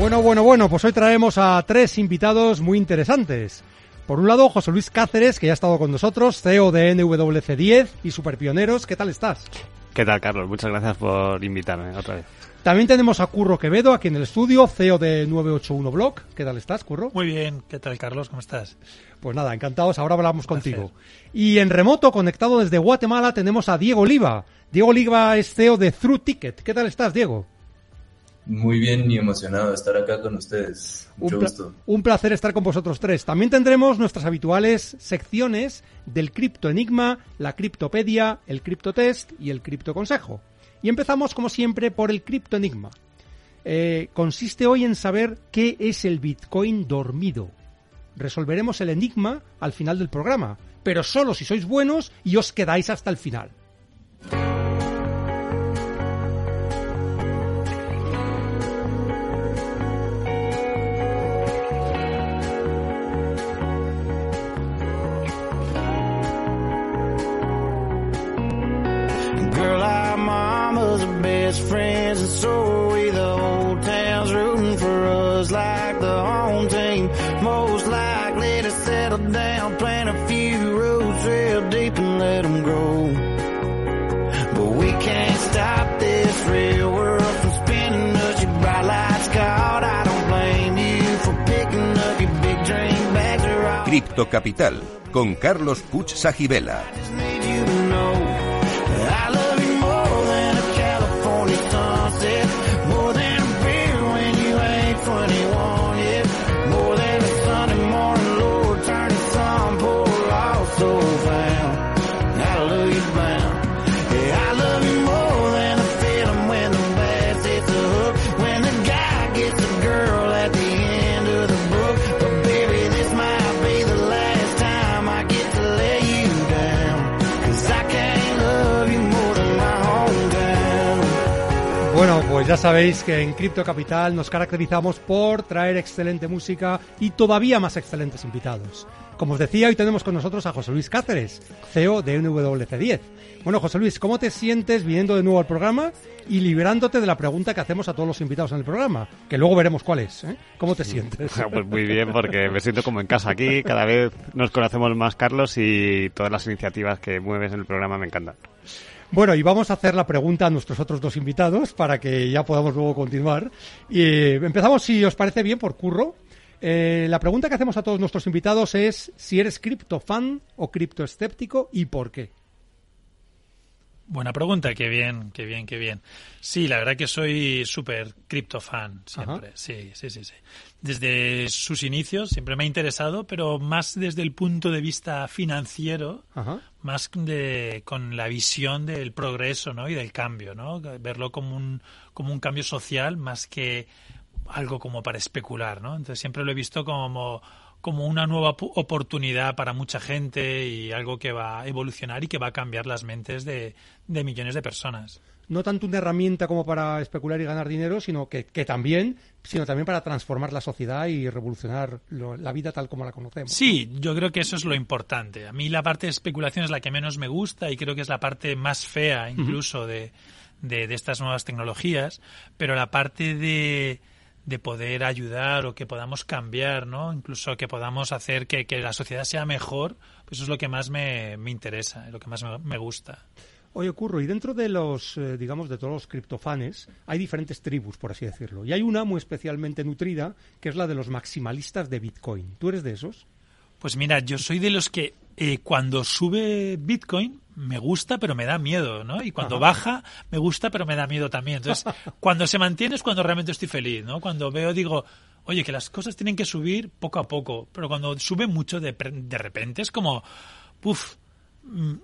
Bueno, bueno, bueno, pues hoy traemos a tres invitados muy interesantes. Por un lado, José Luis Cáceres, que ya ha estado con nosotros, CEO de NWC10 y Superpioneros. ¿Qué tal estás? ¿Qué tal, Carlos? Muchas gracias por invitarme otra vez. También tenemos a Curro Quevedo aquí en el estudio, CEO de 981 Blog. ¿Qué tal estás, Curro? Muy bien. ¿Qué tal, Carlos? ¿Cómo estás? Pues nada, encantados. Ahora hablamos contigo. Y en remoto, conectado desde Guatemala, tenemos a Diego Oliva. Diego Oliva es CEO de Through Ticket. ¿Qué tal estás, Diego? Muy bien y emocionado de estar acá con ustedes. Mucho un, gusto. un placer estar con vosotros tres. También tendremos nuestras habituales secciones del Cripto Enigma, la Criptopedia, el Cripto Test y el Cripto Consejo. Y empezamos, como siempre, por el Cripto Enigma. Eh, consiste hoy en saber qué es el Bitcoin dormido. Resolveremos el enigma al final del programa, pero solo si sois buenos y os quedáis hasta el final. Let them grow. But we can't stop this real world from spinning us. Your bright lights caught. I don't blame you for picking up your big dream bags. Cripto Capital, con Carlos Puch Sajibela. Bueno, pues ya sabéis que en Crypto Capital nos caracterizamos por traer excelente música y todavía más excelentes invitados. Como os decía, hoy tenemos con nosotros a José Luis Cáceres, CEO de NWC10. Bueno, José Luis, ¿cómo te sientes viniendo de nuevo al programa y liberándote de la pregunta que hacemos a todos los invitados en el programa? Que luego veremos cuál es. ¿eh? ¿Cómo te sientes? Pues muy bien, porque me siento como en casa aquí. Cada vez nos conocemos más, Carlos, y todas las iniciativas que mueves en el programa me encantan. Bueno, y vamos a hacer la pregunta a nuestros otros dos invitados para que ya podamos luego continuar. Y eh, empezamos, si os parece bien, por Curro. Eh, la pregunta que hacemos a todos nuestros invitados es si eres criptofan o criptoescéptico y por qué. Buena pregunta, qué bien, qué bien, qué bien. Sí, la verdad que soy súper criptofan siempre. Ajá. Sí, sí, sí, sí. Desde sus inicios siempre me ha interesado, pero más desde el punto de vista financiero, Ajá. más de con la visión del progreso, ¿no? Y del cambio, ¿no? Verlo como un como un cambio social más que algo como para especular, ¿no? Entonces siempre lo he visto como como una nueva oportunidad para mucha gente y algo que va a evolucionar y que va a cambiar las mentes de, de millones de personas. No tanto una herramienta como para especular y ganar dinero, sino que, que también, sino también para transformar la sociedad y revolucionar lo- la vida tal como la conocemos. Sí, yo creo que eso es lo importante. A mí la parte de especulación es la que menos me gusta y creo que es la parte más fea incluso de, de, de estas nuevas tecnologías, pero la parte de, de poder ayudar o que podamos cambiar, ¿no? Incluso que podamos hacer que, que la sociedad sea mejor, pues eso es lo que más me, me interesa, lo que más me, me gusta. Oye, Curro, y dentro de los, eh, digamos, de todos los criptofanes, hay diferentes tribus, por así decirlo. Y hay una muy especialmente nutrida, que es la de los maximalistas de Bitcoin. ¿Tú eres de esos? Pues mira, yo soy de los que eh, cuando sube Bitcoin me gusta, pero me da miedo, ¿no? Y cuando Ajá. baja me gusta, pero me da miedo también. Entonces, cuando se mantiene es cuando realmente estoy feliz, ¿no? Cuando veo, digo, oye, que las cosas tienen que subir poco a poco, pero cuando sube mucho de, de repente es como, puf, mm,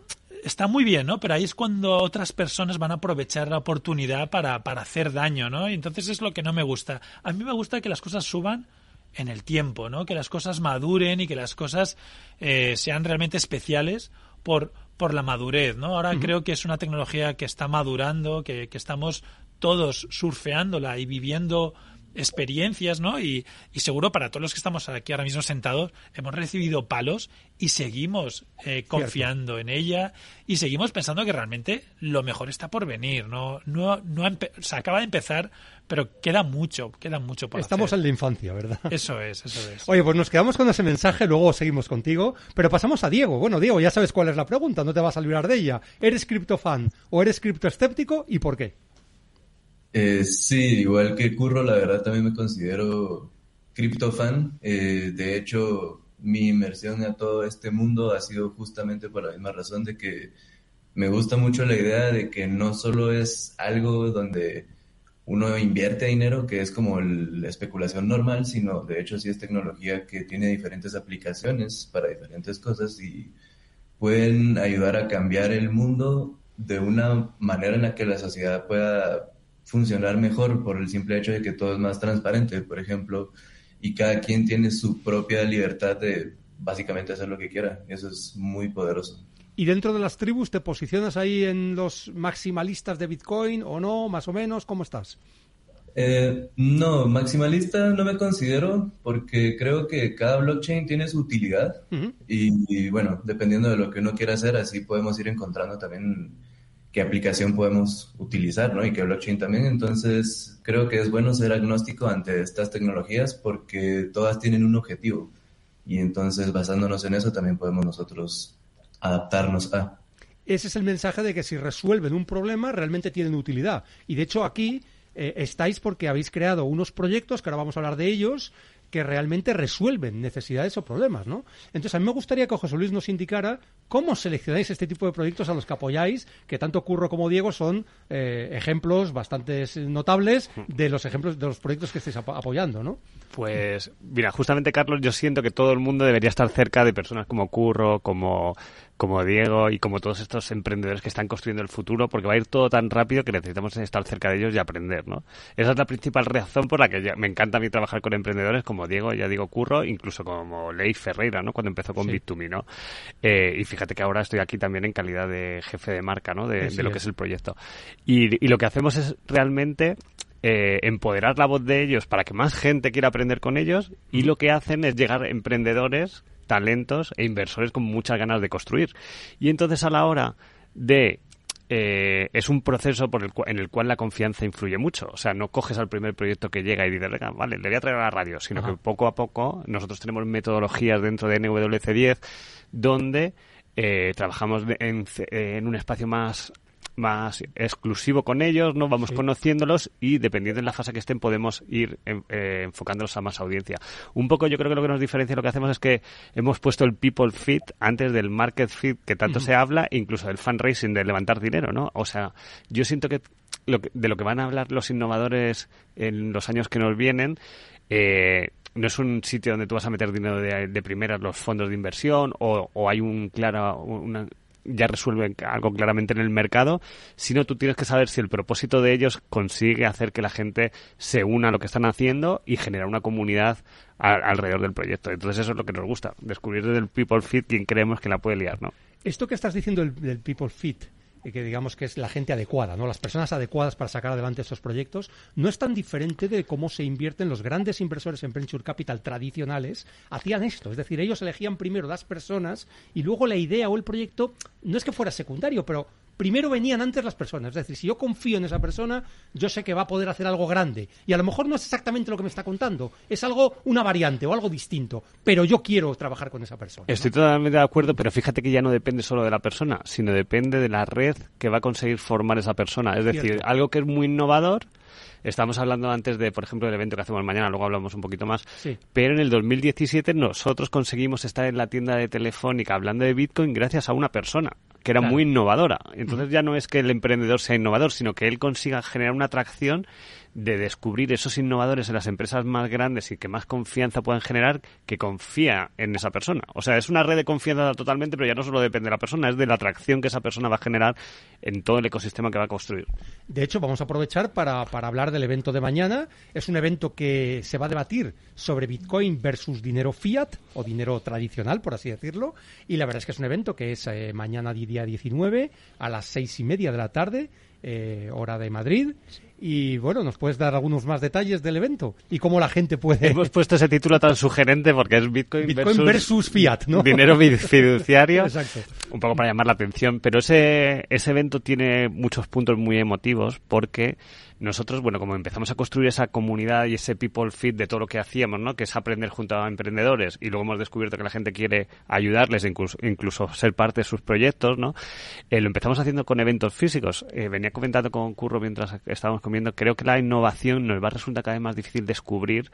está muy bien, ¿no? Pero ahí es cuando otras personas van a aprovechar la oportunidad para, para hacer daño, ¿no? Y entonces es lo que no me gusta. A mí me gusta que las cosas suban en el tiempo, ¿no? Que las cosas maduren y que las cosas eh, sean realmente especiales por, por la madurez, ¿no? Ahora creo que es una tecnología que está madurando, que, que estamos todos surfeándola y viviendo experiencias, ¿no? Y, y seguro para todos los que estamos aquí ahora mismo sentados hemos recibido palos y seguimos eh, confiando en ella y seguimos pensando que realmente lo mejor está por venir, no, no, no se acaba de empezar, pero queda mucho, queda mucho por Estamos hacer. en la infancia, ¿verdad? Eso es, eso es. Oye, pues nos quedamos con ese mensaje, luego seguimos contigo, pero pasamos a Diego. Bueno, Diego, ya sabes cuál es la pregunta, no te vas a librar de ella. ¿Eres criptofan o eres criptoescéptico y por qué? Eh, sí, igual que Curro, la verdad también me considero criptofan. Eh, de hecho, mi inmersión a todo este mundo ha sido justamente por la misma razón de que me gusta mucho la idea de que no solo es algo donde uno invierte dinero, que es como la especulación normal, sino de hecho sí es tecnología que tiene diferentes aplicaciones para diferentes cosas y pueden ayudar a cambiar el mundo de una manera en la que la sociedad pueda funcionar mejor por el simple hecho de que todo es más transparente, por ejemplo, y cada quien tiene su propia libertad de básicamente hacer lo que quiera. Eso es muy poderoso. ¿Y dentro de las tribus te posicionas ahí en los maximalistas de Bitcoin o no, más o menos? ¿Cómo estás? Eh, no, maximalista no me considero porque creo que cada blockchain tiene su utilidad y, bueno, dependiendo de lo que uno quiera hacer, así podemos ir encontrando también qué aplicación podemos utilizar, ¿no? Y qué blockchain también. Entonces, creo que es bueno ser agnóstico ante estas tecnologías porque todas tienen un objetivo y entonces basándonos en eso también podemos nosotros adaptarnos a. Ese es el mensaje de que si resuelven un problema, realmente tienen utilidad. Y de hecho aquí eh, estáis porque habéis creado unos proyectos, que ahora vamos a hablar de ellos, que realmente resuelven necesidades o problemas, ¿no? Entonces a mí me gustaría que José Luis nos indicara cómo seleccionáis este tipo de proyectos a los que apoyáis, que tanto Curro como Diego son eh, ejemplos bastante notables de los ejemplos de los proyectos que estáis apo- apoyando, ¿no? Pues, mira, justamente, Carlos, yo siento que todo el mundo debería estar cerca de personas como Curro, como, como Diego y como todos estos emprendedores que están construyendo el futuro, porque va a ir todo tan rápido que necesitamos estar cerca de ellos y aprender, ¿no? Esa es la principal razón por la que me encanta a mí trabajar con emprendedores como Diego, ya digo Curro, incluso como Leif Ferreira, ¿no? Cuando empezó con Sí. Bit2Me, ¿no? Eh, y fíjate que ahora estoy aquí también en calidad de jefe de marca, ¿no? De, lo que es. el proyecto. Y, y lo que hacemos es realmente eh, empoderar la voz de ellos para que más gente quiera aprender con ellos y lo que hacen es llegar emprendedores, talentos e inversores con muchas ganas de construir. Y entonces a la hora de... eh, es un proceso por el cua- en el cual la confianza influye mucho. O sea, no coges al primer proyecto que llega y dices, venga, vale, le voy a traer a la radio, sino Ajá. que poco a poco nosotros tenemos metodologías dentro de NWC10 donde eh, trabajamos en, un espacio más más exclusivo con ellos, no vamos Sí. conociéndolos y dependiendo de la fase que estén podemos ir en- eh, enfocándolos a más audiencia. Un poco yo creo que lo que nos diferencia lo que hacemos es que hemos puesto el people fit antes del market fit que tanto se habla, incluso del fundraising de levantar dinero, ¿no? O sea, yo siento que, lo que- de lo que van a hablar los innovadores en los años que nos vienen eh, no es un sitio donde tú vas a meter dinero de, de primeras los fondos de inversión o, hay un claro una, ya resuelven algo claramente en el mercado, sino tú tienes que saber si el propósito de ellos consigue hacer que la gente se una a lo que están haciendo y generar una comunidad alrededor del proyecto. Entonces eso es lo que nos gusta, descubrir desde el people fit quién creemos que la puede liar, ¿no? Esto que estás diciendo del, del people fit, que digamos que es la gente adecuada, ¿no? Las personas adecuadas para sacar adelante estos proyectos, no es tan diferente de cómo se invierten los grandes inversores en venture capital tradicionales, hacían esto, es decir, ellos elegían primero las personas y luego la idea o el proyecto no es que fuera secundario, pero primero venían antes las personas, es decir, si yo confío en esa persona, yo sé que va a poder hacer algo grande y a lo mejor no es exactamente lo que me está contando, es algo una variante o algo distinto, pero yo quiero trabajar con esa persona. ¿no? Estoy totalmente de acuerdo, pero fíjate que ya no depende solo de la persona, sino depende de la red que va a conseguir formar esa persona. Es decir, algo que es muy innovador. Estamos hablando antes de, por ejemplo, del evento que hacemos mañana, luego hablamos un poquito más. Sí. Pero en el 2017 nosotros conseguimos estar en la tienda de Telefónica hablando de Bitcoin gracias a una persona que era Claro. muy innovadora. Entonces ya no es que el emprendedor sea innovador, sino que él consiga generar una atracción de descubrir esos innovadores en las empresas más grandes y que más confianza puedan generar, que confía en esa persona. O sea, es una red de confianza totalmente, pero ya no solo depende de la persona, es de la atracción que esa persona va a generar en todo el ecosistema que va a construir. De hecho, vamos a aprovechar para, para hablar del evento de mañana. Es un evento que se va a debatir sobre Bitcoin versus dinero fiat o dinero tradicional, por así decirlo. Y la verdad es que es un evento que es eh, mañana día 19 a las seis y media de la tarde, eh, hora de Madrid. Y bueno, ¿nos puedes dar algunos más detalles del evento? Y cómo la gente puede... Hemos puesto ese título tan sugerente porque es Bitcoin, Bitcoin versus, fiat, ¿no? dinero fi- fiduciario. Exacto. Un poco para llamar la atención, pero ese, ese evento tiene muchos puntos muy emotivos porque nosotros, bueno, como empezamos a construir esa comunidad y ese people fit de todo lo que hacíamos, ¿no? Que es aprender junto a emprendedores y luego hemos descubierto que la gente quiere ayudarles, incluso, incluso ser parte de sus proyectos, ¿no? Eh, lo empezamos haciendo con eventos físicos. Eh, venía comentando con Curro mientras estábamos creo que la innovación nos va a resultar cada vez más difícil descubrir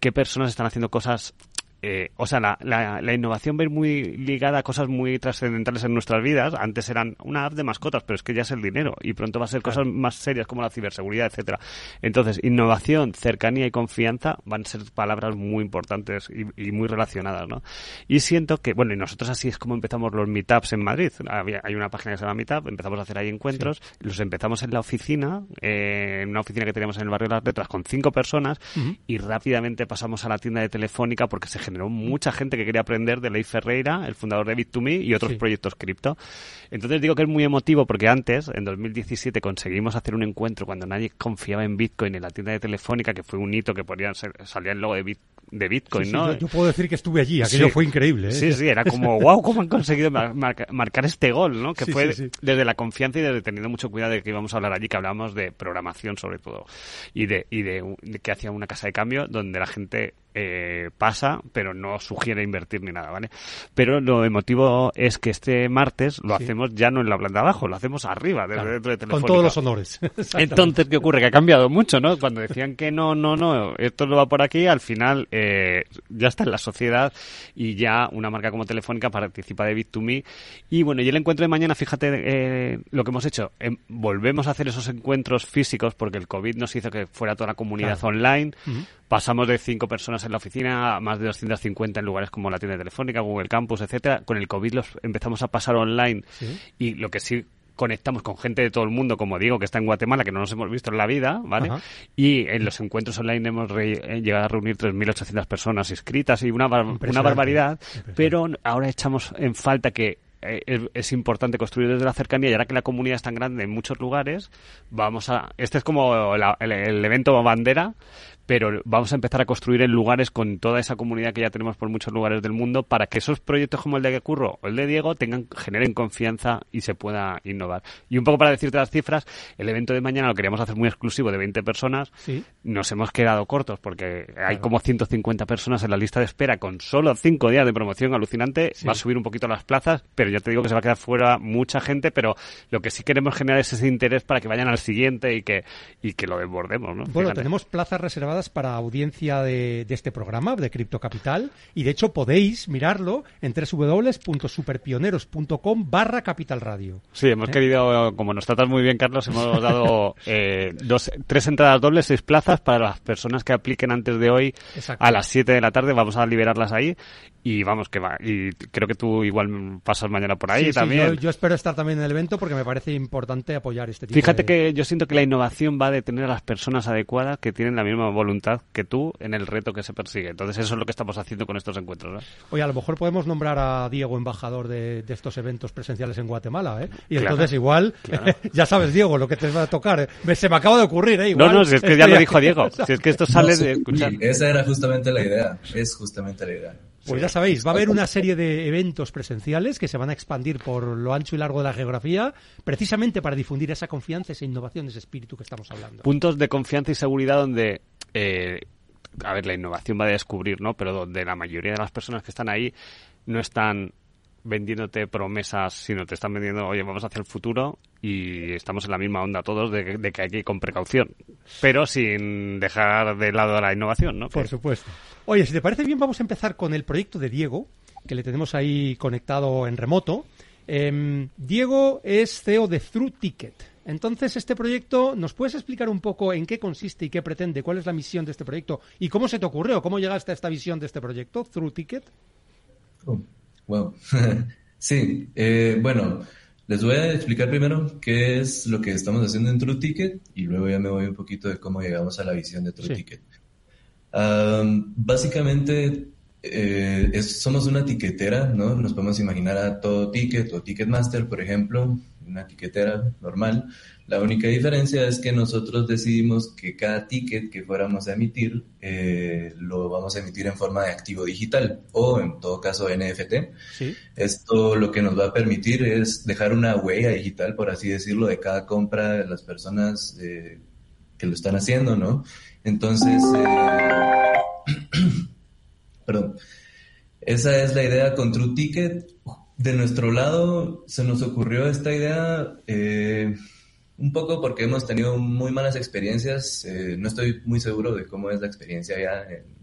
qué personas están haciendo cosas eh, o sea, la, la, la innovación va a ir muy ligada a cosas muy trascendentales en nuestras vidas. Antes eran una app de mascotas, pero es que ya es el dinero y pronto va a ser cosas más serias como la ciberseguridad, etcétera. Entonces, innovación, cercanía y confianza van a ser palabras muy importantes y, y muy relacionadas, ¿no? Y siento que, bueno, y nosotros así es como empezamos los meetups en Madrid. Había, hay una página que se llama Meetup, empezamos a hacer ahí encuentros, los empezamos en la oficina, eh, en una oficina que teníamos en el barrio de las letras con cinco personas Ujú. y rápidamente pasamos a la tienda de Telefónica porque se generó mucha gente que quería aprender de Ley Ferreira, el fundador de Bit2Me y otros Sí. proyectos cripto. Entonces digo que es muy emotivo porque antes, en 2017, conseguimos hacer un encuentro cuando nadie confiaba en Bitcoin en la tienda de Telefónica, que fue un hito que podían ser, salía el logo de, Bit- de Bitcoin, Sí, sí, ¿no? yo, yo puedo decir que estuve allí, aquello fue increíble. ¿eh? Sí, sí, era como, wow, cómo han conseguido mar- marca- marcar este gol, ¿no? Que fue desde la confianza y desde teniendo mucho cuidado de que íbamos a hablar allí, que hablábamos de programación sobre todo, y de, y de, de que hacía una casa de cambio donde la gente eh, pasa, pero no sugiere invertir ni nada, ¿vale? Pero lo emotivo es que este martes lo Sí. hacemos ya no en la planta abajo, lo hacemos arriba, desde Claro, dentro de con todos los honores. Entonces, ¿qué ocurre? Que ha cambiado mucho, ¿no? Cuando decían que no, no, no, esto no va por aquí, al final eh, ya está en la sociedad y ya una marca como Telefónica participa de Bit2Me. Y bueno, y el encuentro de mañana, fíjate eh, lo que hemos hecho. Em, volvemos a hacer esos encuentros físicos porque el COVID nos hizo que fuera toda la comunidad Claro. online. Pasamos de cinco personas en la oficina a más de 250 en lugares como la tienda telefónica, Google Campus, etcétera. Con el COVID los empezamos a pasar online Sí. y lo que sí conectamos con gente de todo el mundo, como digo, que está en Guatemala, que no nos hemos visto en la vida, ¿vale? Ajá. Y en los encuentros online hemos re- eh, llegado a reunir 3.800 personas inscritas y una, bar- una barbaridad, pero ahora echamos en falta que eh, es, es importante construir desde la cercanía y ahora que la comunidad es tan grande en muchos lugares, vamos a... Este es como la- el, el evento bandera, pero vamos a empezar a construir en lugares con toda esa comunidad que ya tenemos por muchos lugares del mundo para que esos proyectos como el de Curro o el de Diego tengan generen confianza y se pueda innovar. Y un poco para decirte las cifras, el evento de mañana lo queríamos hacer muy exclusivo de 20 personas. Sí. Nos hemos quedado cortos porque hay como 150 personas en la lista de espera con solo 5 días de promoción alucinante. Sí. Va a subir un poquito las plazas, pero ya te digo que se va a quedar fuera mucha gente, pero lo que sí queremos generar es ese interés para que vayan al siguiente y que, y que lo desbordemos, ¿no? Bueno, Fíjate. tenemos plazas reservadas para audiencia de, de este programa, de Cripto Capital, y de hecho podéis mirarlo en www.superpioneros.com barra Capital Radio. Sí, hemos ¿Eh? querido, como nos tratas muy bien, Carlos, hemos dado eh, dos, tres entradas dobles, seis plazas para las personas que apliquen antes de hoy Exacto. a las 7 de la tarde. Vamos a liberarlas ahí y vamos que va. Y creo que tú igual pasas mañana por ahí Sí, sí, también. yo, yo espero estar también en el evento porque me parece importante apoyar este tipo Fíjate de... que yo siento que la innovación va de tener a las personas adecuadas que tienen la misma voluntad que tú en el reto que se persigue. Entonces eso es lo que estamos haciendo con estos encuentros. ¿no? Oye, a lo mejor podemos nombrar a Diego embajador de, de estos eventos presenciales en Guatemala, ¿eh? Y Claro, entonces igual, claro. ya sabes, Diego, lo que te va a tocar. ¿eh? Me- se me acaba de ocurrir, ¿eh? Igual, no, no, si es que ya lo dijo Diego. Si es que esto sale No, sí, de escuchar. esa era justamente la idea. Es justamente la idea. Pues ya sabéis, va a haber una serie de eventos presenciales que se van a expandir por lo ancho y largo de la geografía, precisamente para difundir esa confianza, esa innovación, ese espíritu que estamos hablando. puntos de confianza y seguridad donde, eh, a ver, la innovación va a descubrir, ¿no? Pero donde la mayoría de las personas que están ahí no están vendiéndote promesas, sino te están vendiendo, oye, vamos hacia el futuro y estamos en la misma onda todos de, que- de que hay que ir con precaución, pero sin dejar de lado la innovación, ¿no? Por supuesto. Oye, si te parece bien, vamos a empezar con el proyecto de Diego, que le tenemos ahí conectado en remoto. Em, Diego es CEO de Through Ticket. Entonces, este proyecto, ¿nos puedes explicar un poco en qué consiste y qué pretende? ¿Cuál es la misión de este proyecto? ¿Y cómo se te ocurrió? ¿Cómo llegaste a esta visión de este proyecto? ¿Through Ticket? Oh, wow. sí, eh, bueno, les voy a explicar primero qué es lo que estamos haciendo en True Ticket y luego ya me voy un poquito de cómo llegamos a la visión de True Sí. Ticket. Am, básicamente, eh, es- somos una tiquetera, ¿no? Nos podemos imaginar a todo ticket o Ticketmaster, por ejemplo, una tiquetera normal. La única diferencia es que nosotros decidimos que cada ticket que fuéramos a emitir eh, lo vamos a emitir en forma de activo digital o en todo caso NFT. Sí. Esto lo que nos va a permitir es dejar una huella digital, por así decirlo, de cada compra de las personas eh, que lo están haciendo, ¿no? Entonces, eh, perdón, esa es la idea con True Ticket. De nuestro lado se nos ocurrió esta idea eh, un poco porque hemos tenido muy malas experiencias. eh, no estoy muy seguro de cómo es la experiencia ya en-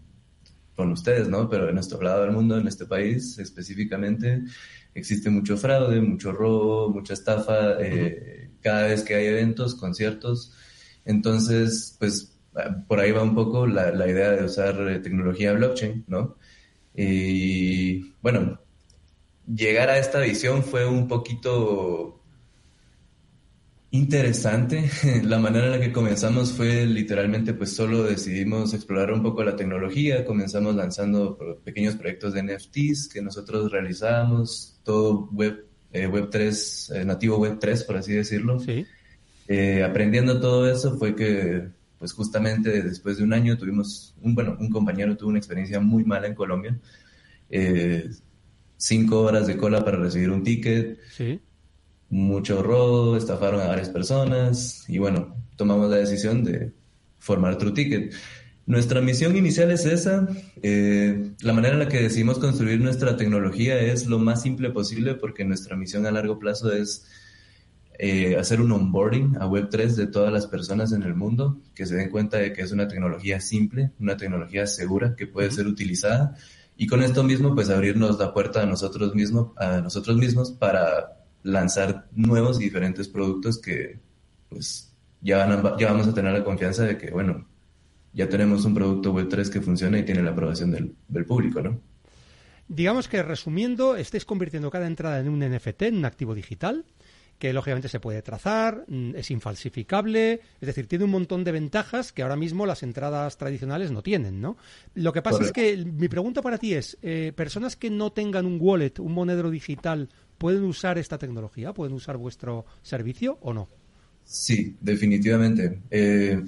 con ustedes, ¿no? Pero en nuestro lado del mundo, en este país específicamente, existe mucho fraude, mucho robo, mucha estafa, eh, cada vez que hay eventos, conciertos. Entonces, pues por ahí va un poco la, la idea de usar tecnología blockchain, ¿no? Y bueno, llegar a esta visión fue un poquito interesante. La manera en la que comenzamos fue literalmente pues solo decidimos explorar un poco la tecnología, comenzamos lanzando pequeños proyectos de NFTs que nosotros realizábamos, todo web, eh, web 3, eh, nativo web 3 por así decirlo. Sí. Eh, aprendiendo todo eso fue que, pues justamente después de un año tuvimos, un, bueno, un compañero tuvo una experiencia muy mala en Colombia. Cinco horas de cola para recibir un ticket, Sí. mucho robo, estafaron a varias personas y bueno, tomamos la decisión de formar True Ticket. Nuestra misión inicial es esa. eh, la manera en la que decidimos construir nuestra tecnología es lo más simple posible porque nuestra misión a largo plazo es eh, hacer un onboarding a Web3 de todas las personas en el mundo, que se den cuenta de que es una tecnología simple, una tecnología segura que puede ser utilizada y con esto mismo pues abrirnos la puerta a nosotros mismos, a nosotros mismos para lanzar nuevos y diferentes productos que pues ya, van ya vamos a tener la confianza de que bueno, ya tenemos un producto Web3 que funciona y tiene la aprobación del, del público, ¿no? Digamos que resumiendo, estáis convirtiendo cada entrada en un NFT, en un activo digital, que lógicamente se puede trazar, mm, es infalsificable, es decir, tiene un montón de ventajas que ahora mismo las entradas tradicionales no tienen, ¿no? Lo que pasa Correcto. es que mi pregunta para ti es, eh, ¿personas que no tengan un wallet, un monedero digital, pueden usar esta tecnología? ¿Pueden usar vuestro servicio o no? Sí, definitivamente. Eh,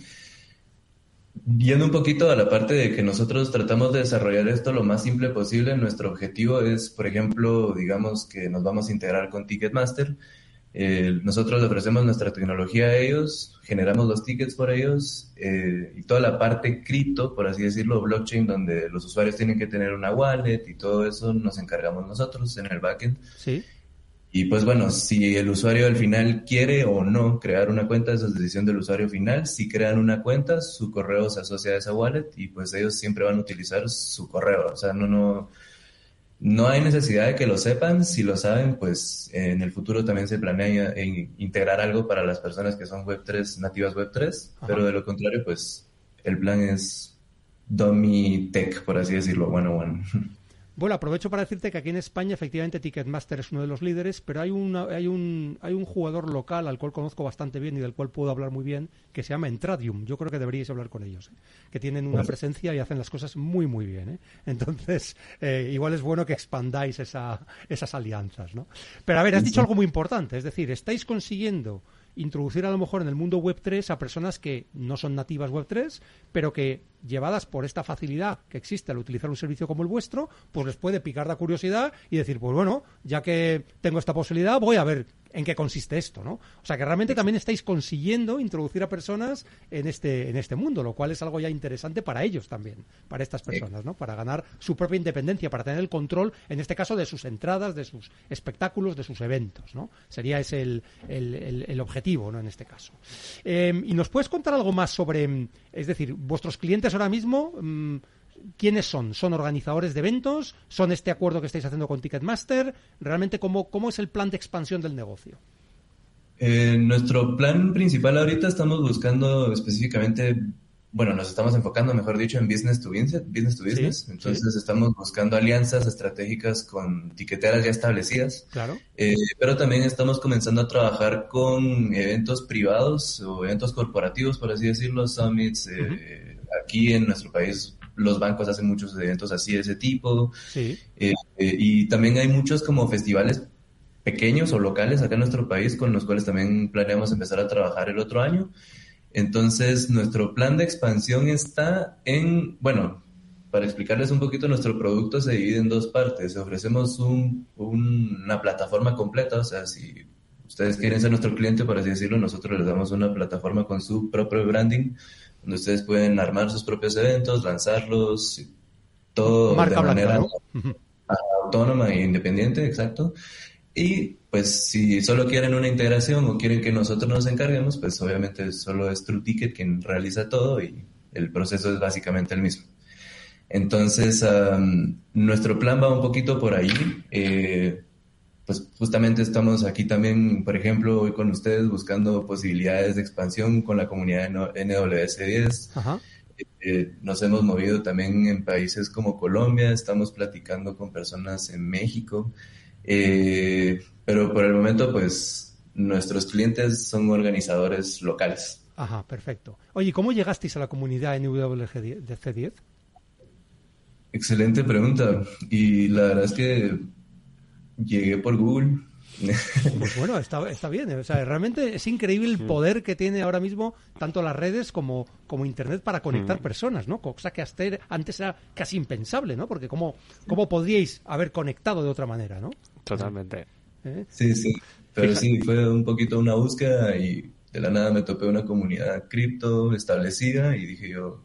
yendo un poquito a la parte de que nosotros tratamos de desarrollar esto lo más simple posible, nuestro objetivo es, por ejemplo, digamos que nos vamos a integrar con Ticketmaster. Eh, nosotros le ofrecemos nuestra tecnología a ellos, generamos los tickets por ellos eh, y toda la parte cripto, por así decirlo, blockchain, donde los usuarios tienen que tener una wallet y todo eso nos encargamos nosotros en el backend. Sí. Y pues bueno, si el usuario al final quiere o no crear una cuenta, esa es decisión del usuario final. Si crean una cuenta, su correo se asocia a esa wallet y pues ellos siempre van a utilizar su correo. O sea, no, no, no hay necesidad de que lo sepan. Si lo saben, pues en el futuro también se planea integrar algo para las personas que son Web3, nativas Web3. Ajá. Pero de lo contrario, pues el plan es dummy tech, por así decirlo, one on one. Bueno, aprovecho para decirte que aquí en España efectivamente Ticketmaster es uno de los líderes, pero hay, una, hay, un, hay un jugador local al cual conozco bastante bien y del cual puedo hablar muy bien, que se llama Entradium. Yo creo que deberíais hablar con ellos, ¿eh? que tienen una Pues- presencia y hacen las cosas muy, muy bien. ¿eh? Entonces, eh, igual es bueno que expandáis esa, esas alianzas. ¿no? Pero a ver, has dicho algo muy importante, es decir, estáis consiguiendo introducir a lo mejor en el mundo web 3 a personas que no son nativas web 3, pero que llevadas por esta facilidad que existe al utilizar un servicio como el vuestro, pues les puede picar la curiosidad y decir, pues bueno, ya que tengo esta posibilidad, voy a ver en qué consiste esto, ¿no? O sea que realmente también estáis consiguiendo introducir a personas en este, en este mundo, lo cual es algo ya interesante para ellos también, para estas personas, ¿no? Para ganar su propia independencia, para tener el control, en este caso, de sus entradas, de sus espectáculos, de sus eventos, ¿no? Sería ese el, el- el- objetivo, ¿no? En este caso. Eh, ¿Y nos puedes contar algo más sobre, es decir, vuestros clientes ahora mismo, mm, ¿quiénes son? ¿Son organizadores de eventos? ¿Son este acuerdo que estáis haciendo con Ticketmaster? ¿Realmente cómo, cómo es el plan de expansión del negocio? Eh, nuestro plan principal ahorita estamos buscando específicamente, bueno, nos estamos enfocando, mejor dicho, en business to business, business to business. Sí, Entonces estamos buscando alianzas estratégicas con tiqueteras ya establecidas. Claro. Eh, pero también estamos comenzando a trabajar con eventos privados o eventos corporativos, por así decirlo, summits. eh, Aquí en nuestro país los bancos hacen muchos eventos así de ese tipo. Sí. Eh, eh, y también hay muchos como festivales pequeños o locales acá en nuestro país con los cuales también planeamos empezar a trabajar el otro año. Entonces, nuestro plan de expansión está en, bueno, para explicarles un poquito, nuestro producto se divide en dos partes. Ofrecemos un- una plataforma completa, o sea, si ustedes quieren ser nuestro cliente, por así decirlo, nosotros les damos una plataforma con su propio branding, donde ustedes pueden armar sus propios eventos, lanzarlos, todo Marca de blanca, manera autónoma e independiente, exacto. Y pues si solo quieren una integración o quieren que nosotros nos encarguemos, pues obviamente solo es True Ticket quien realiza todo y el proceso es básicamente el mismo. Entonces, am, nuestro plan va un poquito por ahí. Eh, pues justamente estamos aquí también, por ejemplo, hoy con ustedes buscando posibilidades de expansión con la comunidad de NWS 10. Ajá. Eh, nos hemos movido también en países como Colombia, estamos platicando con personas en México, eh, pero por el momento pues nuestros clientes son organizadores locales. Ajá, perfecto. Oye, ¿y ¿cómo llegasteis a la comunidad NWC10? Excelente pregunta y la verdad es que llegué por Google. Pues bueno, está, está bien. O sea, realmente es increíble el poder que tiene ahora mismo tanto las redes como, como Internet para conectar personas, ¿no? Cosa que hasta antes era casi impensable, ¿no? Porque ¿cómo, cómo podríais haber conectado de otra manera, ¿no? Totalmente. ¿Eh? Sí, sí, pero Fíjate. sí, fue un poquito una búsqueda y de la nada me topé una comunidad cripto establecida y dije yo,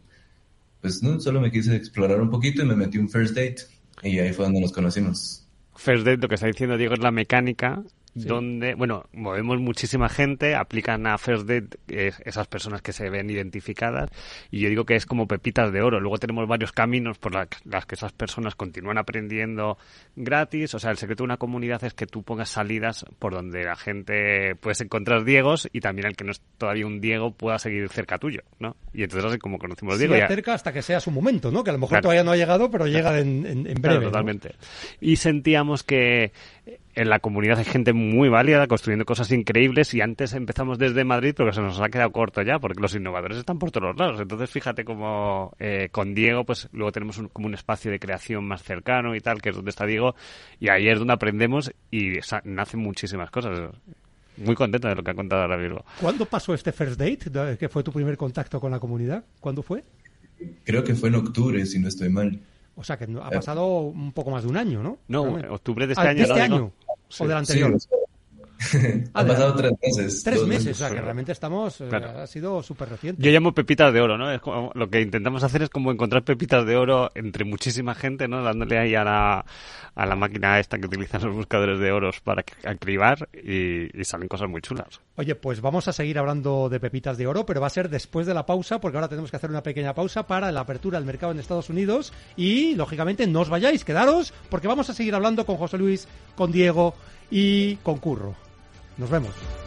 pues no, solo me quise explorar un poquito y me metí un first date y ahí fue donde nos conocimos. First Date, lo que está diciendo Diego, es la mecánica donde, bueno, movemos muchísima gente, aplican a First Date eh, esas personas que se ven identificadas y yo digo que es como pepitas de oro. Luego tenemos varios caminos por la- las que esas personas continúan aprendiendo gratis. O sea, el secreto de una comunidad es que tú pongas salidas por donde la gente puedes encontrar Diegos y también el que no es todavía un Diego pueda seguir cerca tuyo, ¿no? Y entonces así como conocimos a Diego. Ya- cerca hasta que sea su momento, ¿no? Que a lo mejor Claro. todavía no ha llegado, pero llega en, en- en breve. Claro, ¿no? totalmente. Y sentíamos que en la comunidad hay gente muy válida construyendo cosas increíbles y antes empezamos desde Madrid pero se nos ha quedado corto ya porque los innovadores están por todos lados. Entonces fíjate como eh, con Diego pues luego tenemos un- como un espacio de creación más cercano y tal que es donde está Diego y ahí es donde aprendemos y nacen muchísimas cosas. Muy contento de lo que ha contado ahora Virgo. ¿Cuándo pasó este first date? ¿Que fue tu primer contacto con la comunidad? ¿Cuándo fue? Creo que fue en octubre, si no estoy mal. O sea, que ha pasado un poco más de un año, ¿no? No, Realmente. octubre de este Ah, año. ¿no, este año. Sí. O del anterior. han pasado tres meses. Tres meses, o sea, que realmente estamos... eh, Claro. Ha sido súper reciente. Yo llamo pepitas de oro, ¿no? Es como- lo que intentamos hacer es como encontrar pepitas de oro entre muchísima gente, ¿no? Dándole ahí a la, a la máquina esta que utilizan los buscadores de oros para que- cribar y, y salen cosas muy chulas. Oye, pues vamos a seguir hablando de pepitas de oro, pero va a ser después de la pausa, porque ahora tenemos que hacer una pequeña pausa para la apertura del mercado en Estados Unidos. Y, lógicamente, no os vayáis, quedaros, porque vamos a seguir hablando con José Luis, con Diego y con Curro. Nos vemos.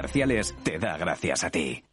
Comerciales, te da gracias a ti.